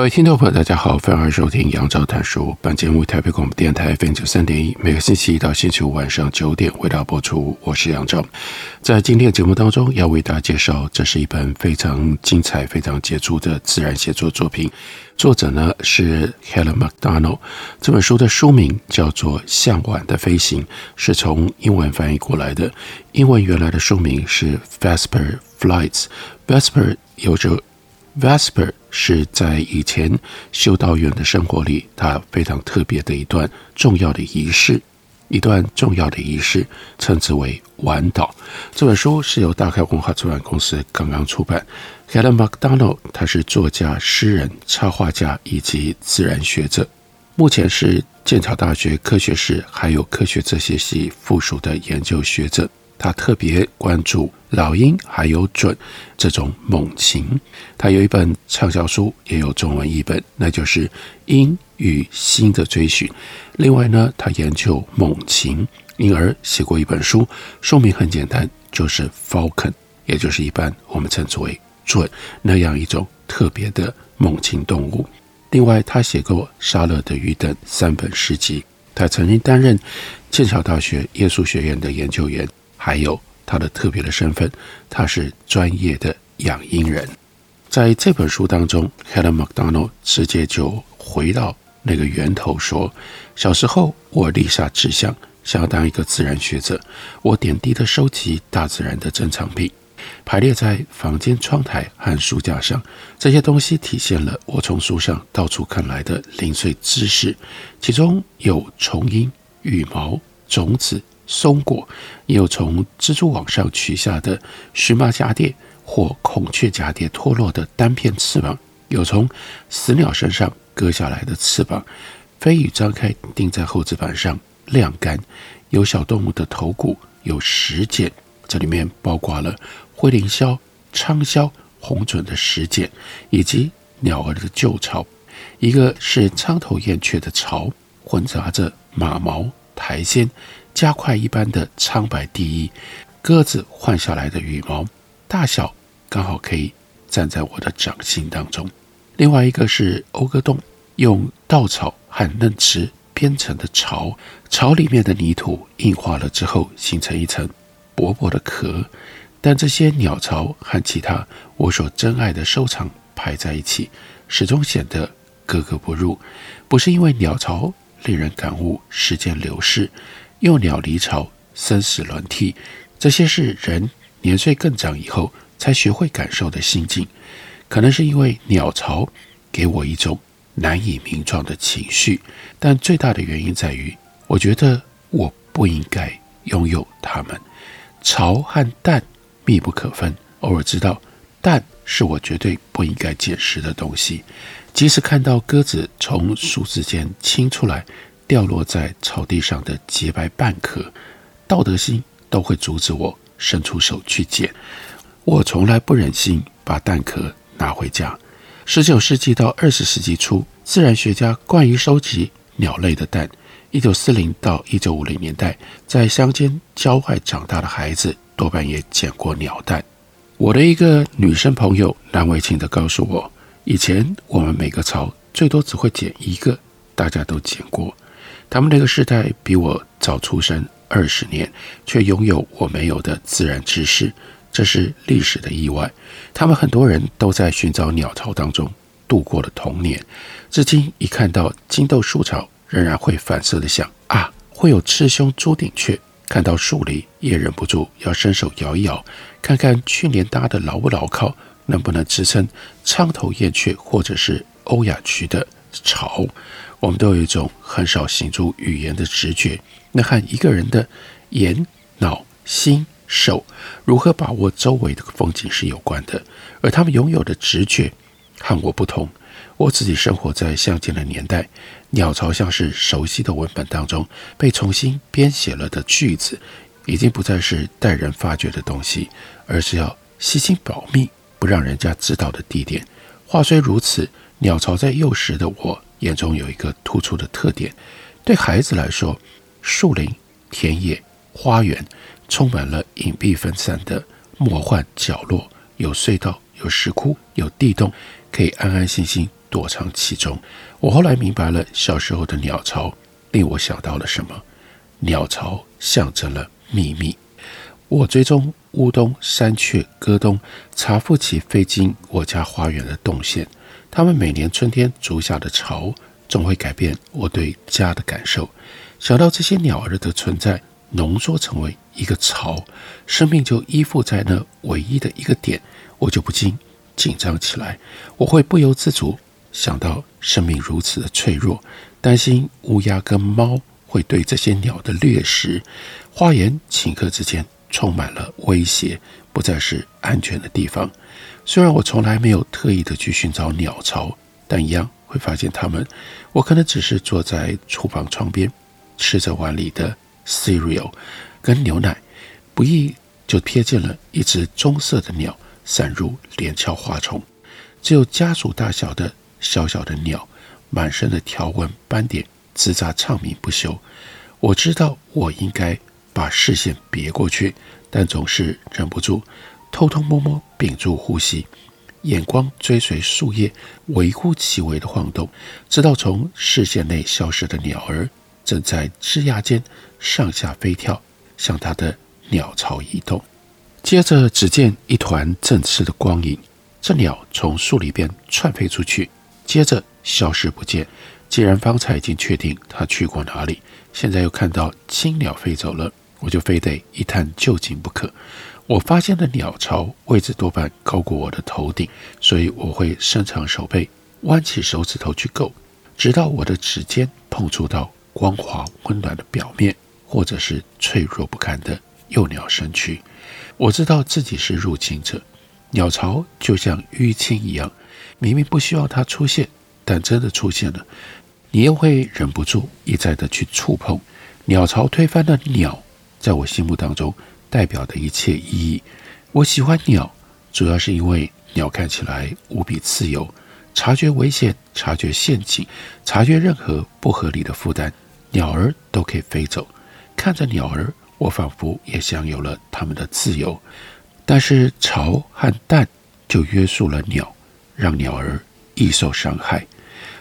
各位听众朋友，大家好，欢迎收听杨照谈书。本节目台北广播电台 FM 九三点一，每个星期一到星期五晚上九点为大家播出。我是杨照，在今天的节目当中要为大家介绍，这是一本非常精彩、非常杰出的自然写作作品。作者呢是 Helen McDonald。这本书的书名叫做《向晚的飞行》，是从英文翻译过来的。英文原来的书名是 Vesper Flights。Vesper 有着 Vesper 是在以前修道院的生活里，它非常特别的一段重要的仪式，一段重要的仪式，称之为晚祷。这本书是由大开文化出版公司刚刚出版。Helen Macdonald 他是作家、诗人、插画家以及自然学者，目前是剑桥大学科学史还有科学这些系附属的研究学者。他特别关注老鹰还有隼这种猛禽。他有一本畅销书，也有中文译本，那就是《鹰与心的追寻》。另外呢，他研究猛禽，因而写过一本书，书名很简单，就是《Falcon》，也就是一般我们称之为隼那样一种特别的猛禽动物。另外，他写过《沙勒的鱼》等三本诗集。他曾经担任剑桥大学耶稣学院的研究员。还有他的特别的身份，他是专业的养鹰人。在这本书当中，Helen McDonald 直接就回到那个源头说：小时候我立下志向，想要当一个自然学者。我点滴的收集大自然的珍藏品，排列在房间窗台和书架上。这些东西体现了我从书上到处看来的零碎知识，其中有虫鹰、羽毛、种子。松果，也有从蜘蛛网上取下的荨麻蛱蝶或孔雀蛱蝶脱落的单片翅膀，有从死鸟身上割下来的翅膀，飞羽张开钉在厚纸板上晾干，有小动物的头骨，有石简，这里面包括了灰林鸮、仓鸮、红隼的石简，以及鸟儿的旧巢，一个是苍头燕雀的巢，混杂着马毛、苔藓。加快一般的苍白地衣，鸽子换下来的羽毛，大小刚好可以站在我的掌心当中。另外一个是欧鸽洞，用稻草和嫩枝编成的巢，巢里面的泥土硬化了之后，形成一层薄薄的壳。但这些鸟巢和其他我所珍爱的收藏排在一起，始终显得格格不入。不是因为鸟巢令人感悟时间流逝。幼鸟离巢，生死轮替，这些是人年岁更长以后才学会感受的心境。可能是因为鸟巢给我一种难以名状的情绪，但最大的原因在于，我觉得我不应该拥有它们。巢和蛋密不可分，偶尔知道蛋是我绝对不应该捡拾的东西。即使看到鸽子从树枝间亲出来。掉落在草地上的洁白蛋壳，道德心都会阻止我伸出手去捡。我从来不忍心把蛋壳拿回家。十九世纪到二十世纪初，自然学家惯于收集鸟类的蛋。一九四零到一九五零年代，在乡间郊外长大的孩子多半也捡过鸟蛋。我的一个女生朋友难为情地告诉我，以前我们每个巢最多只会捡一个，大家都捡过。他们那个时代比我早出生二十年，却拥有我没有的自然知识，这是历史的意外。他们很多人都在寻找鸟巢当中度过了童年，至今一看到金豆树巢，仍然会反射的想啊，会有赤胸朱顶雀。看到树篱，也忍不住要伸手摇一摇，看看去年搭的牢不牢靠，能不能支撑苍头燕雀或者是欧亚区的巢。我们都有一种很少形诸语言的直觉，那和一个人的眼、脑、心、手如何把握周围的风景是有关的，而他们拥有的直觉和我不同。我自己生活在乡间的年代，鸟巢像是熟悉的文本当中被重新编写了的句子，已经不再是待人发掘的东西，而是要细心保密，不让人家知道的地点。话虽如此，鸟巢在幼时的我眼中有一个突出的特点：对孩子来说，树林、田野、花园充满了隐蔽分散的魔幻角落，有隧道，有石窟，有地洞，可以安安心心。躲藏其中，我后来明白了，小时候的鸟巢令我想到了什么？鸟巢象征了秘密。我追踪乌冬、山雀、鸽冬，查复其飞进我家花园的动线。它们每年春天筑下的巢，总会改变我对家的感受。想到这些鸟儿的存在，浓缩成为一个巢，生命就依附在那唯一的一个点，我就不禁紧张起来。我会不由自主。想到生命如此的脆弱，担心乌鸦跟猫会对这些鸟的掠食，花园顷刻之间充满了威胁，不再是安全的地方。虽然我从来没有特意的去寻找鸟巢，但一样会发现它们。我可能只是坐在厨房窗边，吃着碗里的 cereal 跟牛奶，不意就瞥见了一只棕色的鸟散入连翘花丛，只有家鼠大小的。小小的鸟，满身的条纹斑点，吱喳唱鸣不休。我知道我应该把视线别过去，但总是忍不住，偷偷摸摸屏住呼吸，眼光追随树叶微乎其微的晃动，直到从视线内消失的鸟儿正在枝桠间上下飞跳，向它的鸟巢移动。接着，只见一团振翅的光影，这鸟从树里边窜飞出去。接着消失不见。既然方才已经确定它去过哪里，现在又看到青鸟飞走了，我就非得一探究竟不可。我发现的鸟巢位置多半高过我的头顶，所以我会伸长手背，弯起手指头去够，直到我的指尖碰触到光滑温暖的表面，或者是脆弱不堪的幼鸟身躯。我知道自己是入侵者。鸟巢就像淤青一样。明明不希望它出现，但真的出现了，你又会忍不住一再的去触碰。鸟巢推翻的鸟，在我心目当中代表的一切意义。我喜欢鸟，主要是因为鸟看起来无比自由，察觉危险，察觉陷阱，察觉任何不合理的负担，鸟儿都可以飞走。看着鸟儿，我仿佛也享有了它们的自由。但是巢和蛋就约束了鸟。让鸟儿易受伤害。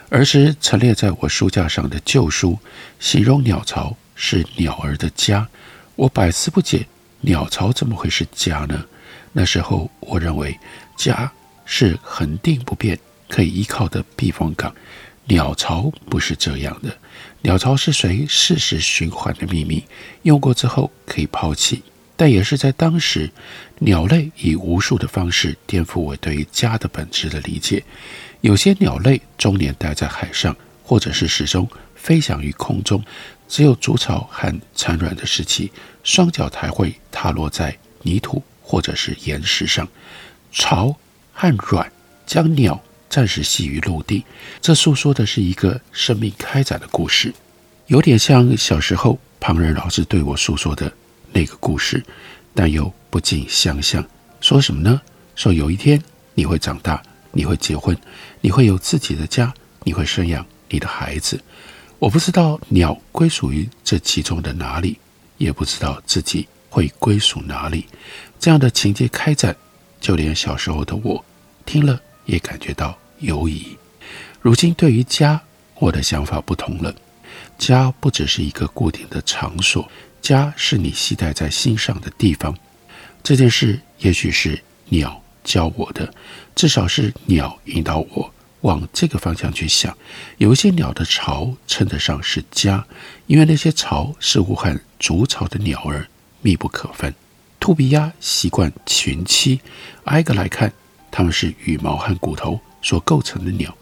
儿时陈列在我书架上的旧书，形容鸟巢是鸟儿的家。我百思不解，鸟巢怎么会是家呢？那时候我认为家是恒定不变、可以依靠的避风港。鸟巢不是这样的，鸟巢是随事实循环的秘密，用过之后可以抛弃。但也是在当时，鸟类以无数的方式颠覆我对于家的本质的理解。有些鸟类终年待在海上，或者是始终飞翔于空中，只有筑巢和产卵的时期，双脚才会踏落在泥土或者是岩石上。巢和卵将鸟暂时系于陆地，这诉说的是一个生命开展的故事，有点像小时候旁人老师对我诉说的。那个故事，但又不尽相像。说什么呢？说有一天你会长大，你会结婚，你会有自己的家，你会生养你的孩子。我不知道鸟归属于这其中的哪里，也不知道自己会归属哪里。这样的情节开展，就连小时候的我听了也感觉到犹疑。如今对于家，我的想法不同了。家不只是一个固定的场所。家是你系带在心上的地方，这件事也许是鸟教我的，至少是鸟引导我往这个方向去想。有一些鸟的巢称得上是家，因为那些巢似乎和筑巢的鸟儿密不可分。兔鼻鸭习惯群栖，挨个来看，它们是羽毛和骨头所构成的鸟，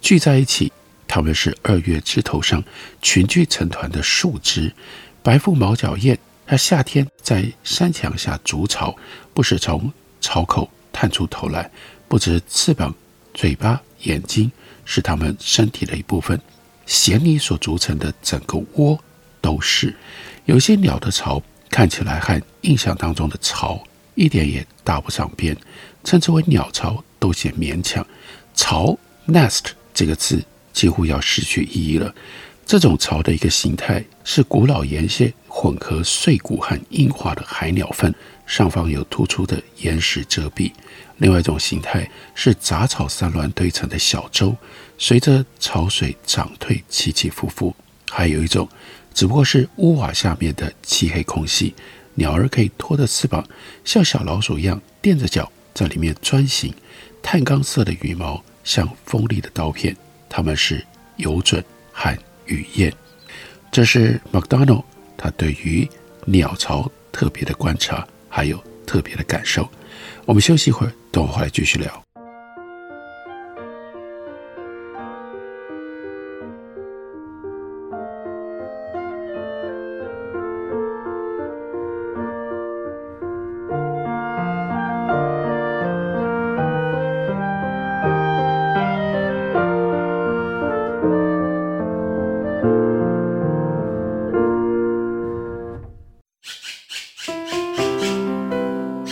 聚在一起，它们是二月枝头上群聚成团的树枝。白腹毛脚燕它夏天在山墙下筑巢，不时从巢口探出头来。不知翅膀、嘴巴、眼睛是它们身体的一部分，衔泥所组成的整个窝都是。有些鸟的巢看起来和印象当中的巢一点也搭不上边，称之为鸟巢都显勉强。巢 （nest） 这个字几乎要失去意义了。这种巢的一个形态是古老岩屑混合碎骨和硬化的海鸟粪，上方有突出的岩石遮蔽。另外一种形态是杂草散乱堆成的小洲，随着潮水涨退起起伏伏。还有一种，只不过是屋瓦下面的漆黑空隙，鸟儿可以拖着翅膀，像小老鼠一样垫着脚在里面钻行。碳钢色的羽毛像锋利的刀片，它们是游隼和雨燕。这是 McDonald 他对于鸟巢特别的观察，还有特别的感受。我们休息一会儿，等我回来继续聊。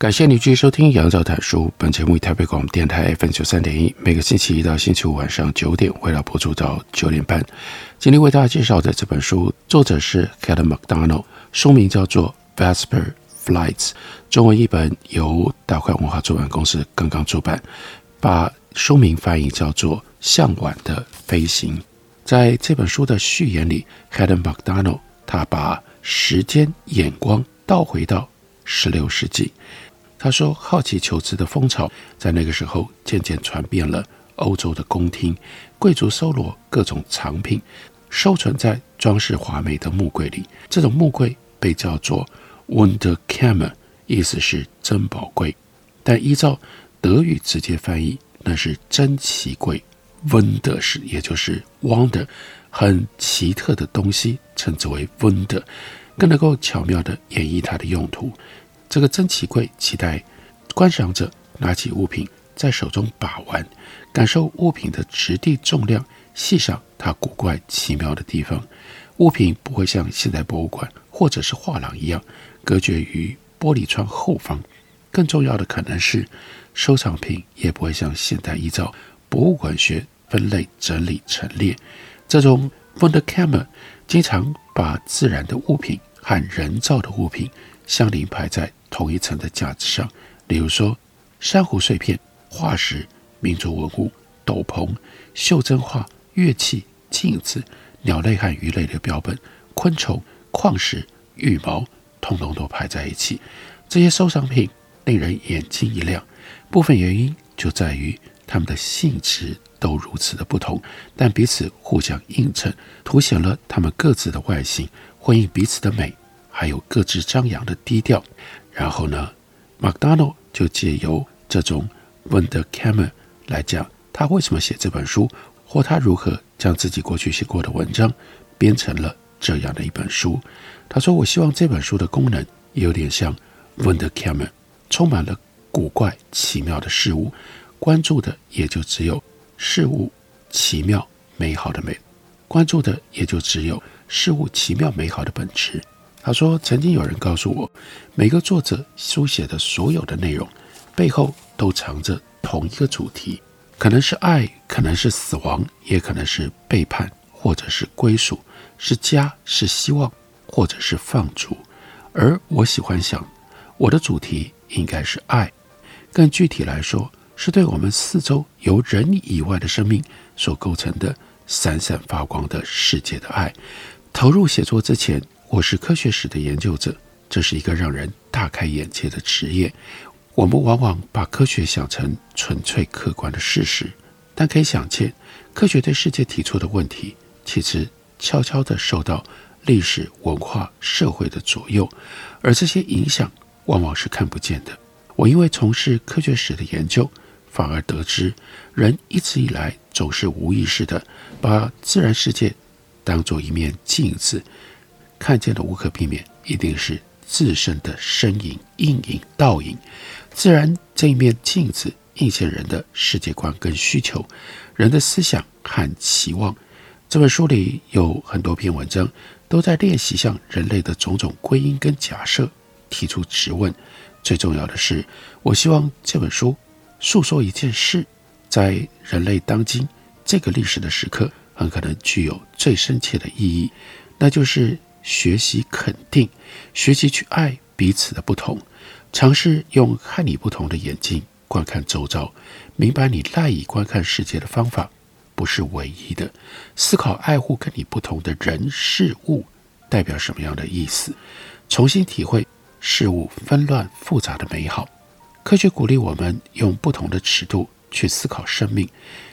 感谢你继续收听《杨照谈书》。本节目以台北广播电台 FM 九三点一，每个星期一到星期五晚上九点，为大家播出到九点半。今天为大家介绍的这本书，作者是 Heather McDonald，书名叫做《Vesper Flights》，中文译本由大块文化出版公司刚刚出版，把书名翻译叫做《向晚的飞行》。在这本书的序言里，Heather McDonald 他把时间眼光倒回到十六世纪。他说：“好奇求知的风潮在那个时候渐渐传遍了欧洲的宫廷，贵族搜罗各种藏品，收存在装饰华美的木柜里。这种木柜被叫做 Wunderkammer，意思是珍宝柜。但依照德语直接翻译，那是珍奇柜。Wunder 是也就是 wonder，很奇特的东西，称之为 Wunder，更能够巧妙地演绎它的用途。”这个珍奇柜期待观赏者拿起物品，在手中把玩，感受物品的质地、重量，细赏它古怪奇妙的地方。物品不会像现代博物馆或者是画廊一样隔绝于玻璃窗后方。更重要的可能是，收藏品也不会像现代依照博物馆学分类整理陈列。这种 Wunderkammer 经常把自然的物品和人造的物品相邻排在同一层的架子上，例如说，珊瑚碎片、化石、民族文物、斗篷、袖珍画、乐器、镜子、鸟类和鱼类的标本、昆虫、矿石、羽毛，通通都排在一起。这些收藏品令人眼睛一亮。部分原因就在于它们的性质都如此的不同，但彼此互相映衬，凸显了它们各自的外形，呼应彼此的美，还有各自张扬的低调。然后呢，McDonald 就借由这种 Wunderkammer 来讲他为什么写这本书，或他如何将自己过去写过的文章编成了这样的一本书。他说：“我希望这本书的功能有点像 Wunderkammer，充满了古怪奇妙的事物，关注的也就只有事物奇妙美好的美，关注的也就只有事物奇妙美好的本质。”他说：“曾经有人告诉我，每个作者书写的所有的内容背后都藏着同一个主题。”可能是爱，可能是死亡，也可能是背叛，或者是归属，是家，是希望，或者是放逐。而我喜欢想，我的主题应该是爱，更具体来说，是对我们四周由人以外的生命所构成的闪闪发光的世界的爱。投入写作之前，我是科学史的研究者，这是一个让人大开眼界的职业。我们往往把科学想成纯粹客观的事实，但可以想见，科学对世界提出的问题，其实悄悄地受到历史、文化、社会的左右，而这些影响往往是看不见的。我因为从事科学史的研究，反而得知，人一直以来总是无意识地把自然世界当作一面镜子，看见的无可避免，一定是自身的身影、阴影、倒影。自然这一面镜子映现人的世界观跟需求，人的思想和期望。这本书里有很多篇文章，都在练习向人类的种种归因跟假设提出质问。最重要的是，我希望这本书诉说一件事，在人类当今这个历史的时刻，很可能具有最深切的意义，那就是学习肯定，学习去爱彼此的不同。尝试用和你不同的眼睛观看周遭，明白你赖以观看世界的方法不是唯一的。思考爱护跟你不同的人事物代表什么样的意思，重新体会事物纷乱复杂的美好。科学鼓励我们用不同的尺度去思考生命，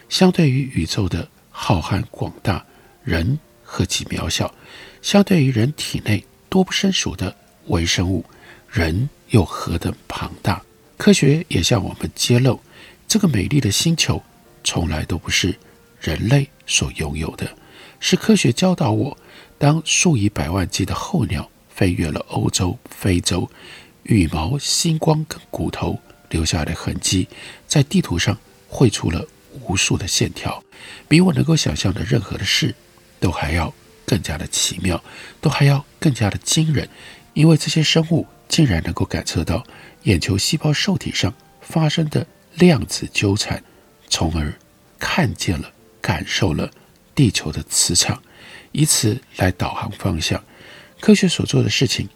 相对于宇宙的浩瀚广大，人何其渺小；相对于人体内多不胜数的微生物，人。又何等庞大！科学也向我们揭露，这个美丽的星球从来都不是人类所拥有的。是科学教导我，当数以百万计的候鸟飞越了欧洲、非洲，羽毛、星光跟骨头留下的痕迹，在地图上绘出了无数的线条，比我能够想象的任何的事都还要更加的奇妙，都还要更加的惊人，因为这些生物。竟然能够感测到眼球细胞受体上发生的量子纠缠，从而看见了、感受了地球的磁场，以此来导航方向。科学所做的事情，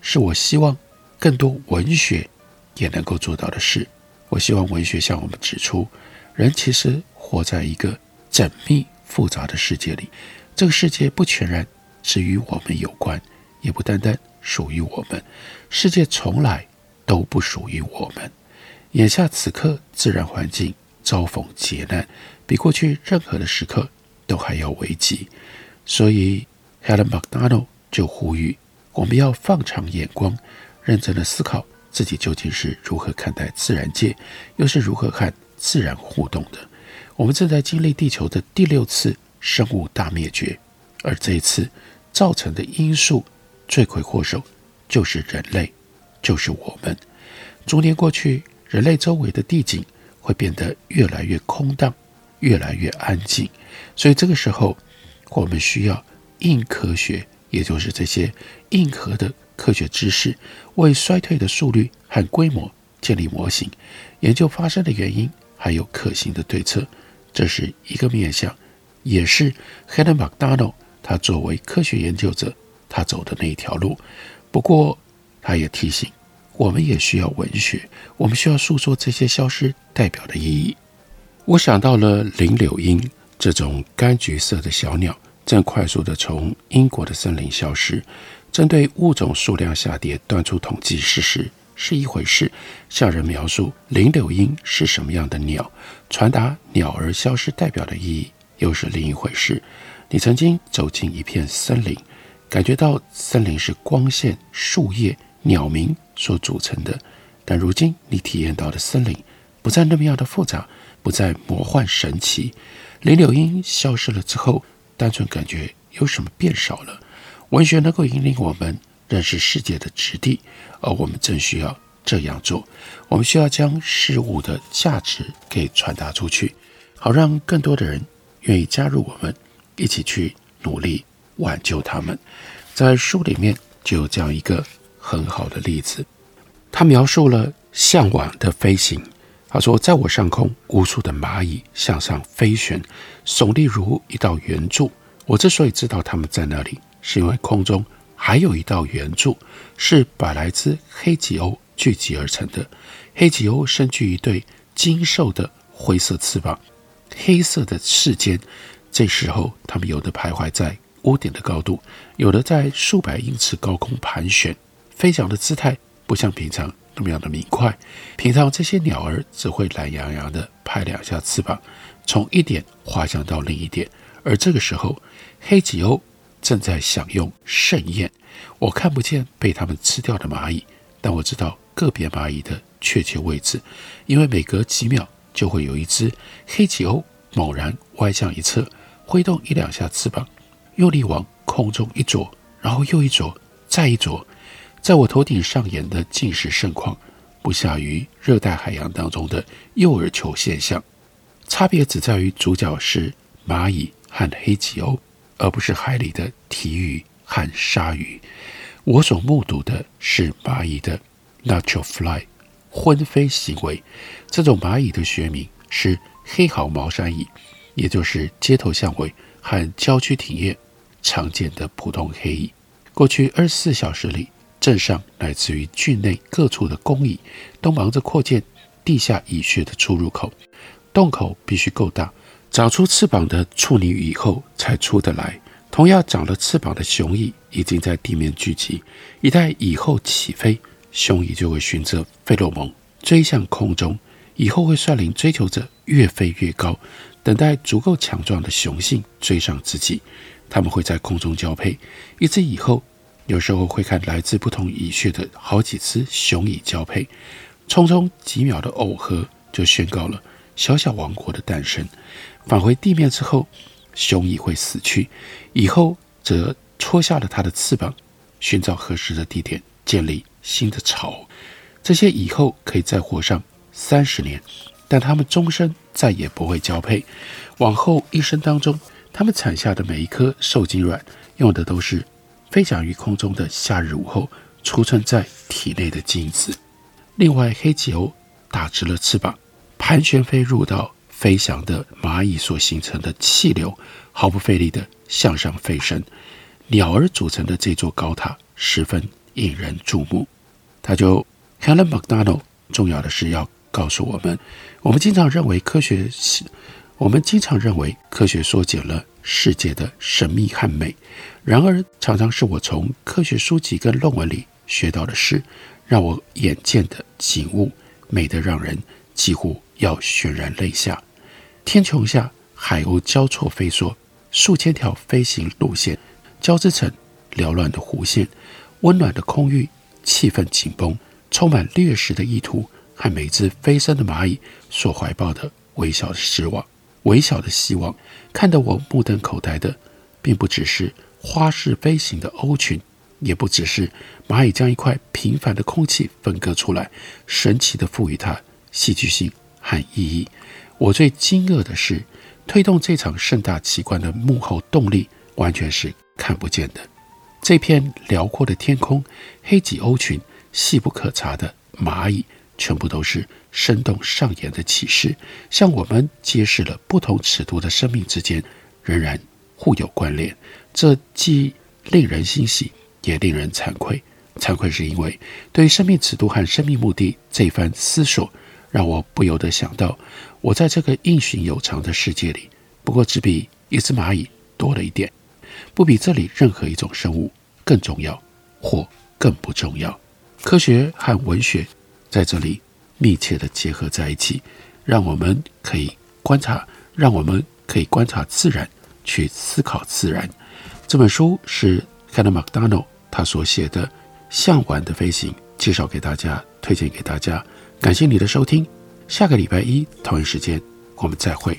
是我希望更多文学也能够做到的事。我希望文学向我们指出，人其实活在一个缜密复杂的世界里，这个世界不全然只与我们有关，也不单单属于我们。世界从来都不属于我们。眼下此刻，自然环境遭逢劫难，比过去任何的时刻都还要危急。所以，Helen McDonald 就呼吁我们要放长眼光，认真的思考自己究竟是如何看待自然界，又是如何和自然互动的。我们正在经历地球的第六次生物大灭绝，而这一次造成的因素，罪魁祸首。就是人类，就是我们。逐年过去，人类周围的地景会变得越来越空荡，越来越安静。所以这个时候，我们需要硬科学，也就是这些硬核的科学知识，为衰退的速率和规模建立模型，研究发生的原因，还有可行的对策。这是一个面向，也是 Helen McDonald 他作为科学研究者，他走的那一条路。不过，他也提醒，我们也需要文学，我们需要诉说这些消失代表的意义。我想到了林柳莺这种柑橘色的小鸟，正快速地从英国的森林消失。针对物种数量下跌，断出统计事实是一回事，向人描述林柳莺是什么样的鸟，传达鸟儿消失代表的意义又是另一回事。你曾经走进一片森林。感觉到森林是光线、树叶、鸟鸣所组成的，但如今你体验到的森林不再那么样的复杂，不再魔幻神奇。林柳英消失了之后，单纯感觉有什么变少了。文学能够引领我们认识世界的质地，而我们正需要这样做。我们需要将事物的价值给传达出去，好让更多的人愿意加入我们，一起去努力挽救他们。在书里面就有这样一个很好的例子，他描述了向往的飞行。他说：“在我上空，无数的蚂蚁向上飞旋，耸立如一道圆柱。我之所以知道它们在那里，是因为空中还有一道圆柱，是百来只黑棘鸥聚集而成的。黑棘鸥身具一对精瘦的灰色翅膀，黑色的翅尖。这时候，它们有的徘徊在屋顶的高度，有的在数百英尺高空盘旋，飞翔的姿态不像平常。”那么样的明快，平常这些鸟儿只会懒洋洋地拍两下翅膀，从一点滑翔到另一点。而这个时候，黑棘鸥正在享用盛宴。我看不见被它们吃掉的蚂蚁，但我知道个别蚂蚁的确切位置，因为每隔几秒就会有一只黑棘鸥猛然歪向一侧，挥动一两下翅膀，用力往空中一啄，然后又一啄，再一啄。在我头顶上演的尽是盛况，不下于热带海洋当中的诱饵球现象，差别只在于主角是蚂蚁和黑棘鸥，而不是海里的鯷鱼和鲨鱼。我所目睹的是蚂蚁的 natural fly 昏飞行为，这种蚂蚁的学名是黑毫毛山蚁，也就是街头巷尾和郊区庭院常见的普通黑蚁。过去二十四小时里。镇上乃至于郡内各处的工蚁都忙着扩建地下蚁穴的出入口，洞口必须够大，长出翅膀的处女蚁后才出得来。同样长了翅膀的雄蚁已经在地面聚集，一待蚁后起飞，雄蚁就会循着费洛蒙追向空中，蚁后会率领追求者越飞越高，等待足够强壮的雄性追上自己。他们会在空中交配，一只蚁后。有时候会看来自不同蚁穴的好几只雄蚁交配，匆匆几秒的耦合就宣告了小小王国的诞生。返回地面之后，雄蚁会死去，蚁后则戳下了它的翅膀，寻找合适的地点建立新的巢。这些蚁后可以再活上三十年，但它们终身再也不会交配。往后一生当中，它们产下的每一颗受精卵用的都是。飞翔于空中的夏日午后，储存在体内的精子。另外，黑棘鸥打直了翅膀，盘旋飞入到飞翔的蚂蚁所形成的气流，毫不费力地向上飞升。鸟儿组成的这座高塔十分引人注目。他就 Helen McDonald 重要的是要告诉我们：我们经常认为科学是，我们经常认为科学缩减了世界的神秘和美。然而，常常是我从科学书籍跟论文里学到的事，让我眼见的景物美得让人几乎要潸然泪下。天穹下，海鸥交错飞梭，数千条飞行路线交织成缭乱的弧线。温暖的空域，气氛紧绷，充满掠食的意图和每只飞升的蚂蚁所怀抱的微小的失望、微小的希望，看得我目瞪口呆的，并不只是。花式飞行的鸥群，也不只是蚂蚁将一块平凡的空气分割出来，神奇地赋予它戏剧性和意义。我最惊愕的是，推动这场盛大奇观的幕后动力完全是看不见的。这片辽阔的天空，黑棘鸥群，细不可察的蚂蚁，全部都是生动上演的启示，向我们揭示了不同尺度的生命之间仍然互有关联。这既令人欣喜，也令人惭愧。惭愧是因为对生命尺度和生命目的这番思索，让我不由得想到，我在这个应许有常的世界里，不过只比一只蚂蚁多了一点，不比这里任何一种生物更重要，或更不重要。科学和文学在这里密切的结合在一起，让我们可以观察，让我们可以观察自然，去思考自然。这本书是 Helen McDonald 他所写的《向晚的飞行》，介绍给大家，推荐给大家。感谢你的收听，下个礼拜一同一时间，我们再会。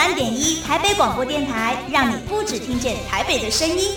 三点一台北广播电台，让你不止听见台北的声音。